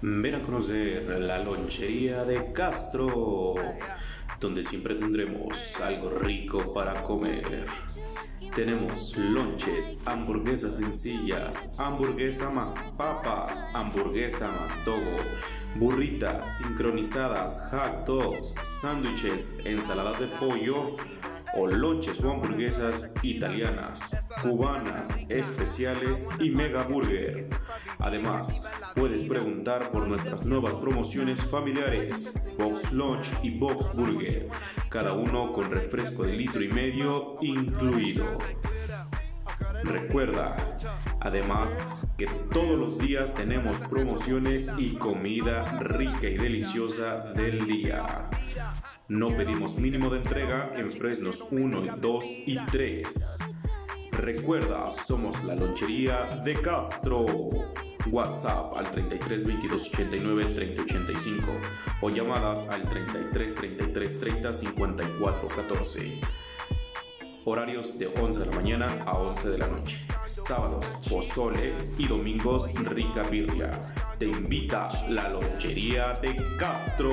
Ven a conocer la lonchería de Castro, donde siempre tendremos algo rico para comer. Tenemos lonches, hamburguesas sencillas, hamburguesa más papas, hamburguesa más togo, burritas sincronizadas, hot dogs, sándwiches, ensaladas de pollo o lonches o hamburguesas italianas, cubanas, especiales y mega burger. Además, puedes preguntar por nuestras nuevas promociones familiares, Box Lunch y Box Burger, cada uno con refresco de litro y medio incluido. Recuerda, además, que todos los días tenemos promociones y comida rica y deliciosa del día. No pedimos mínimo de entrega en Fresnos 1, 2 y 3. Recuerda, somos la lonchería de Castro. WhatsApp al 33 22 89 30 85 o llamadas al 33 33 30 54 14. Horarios de 11 de la mañana a 11 de la noche. Sábados, pozole y domingos, rica birria. Te invita la lonchería de Castro.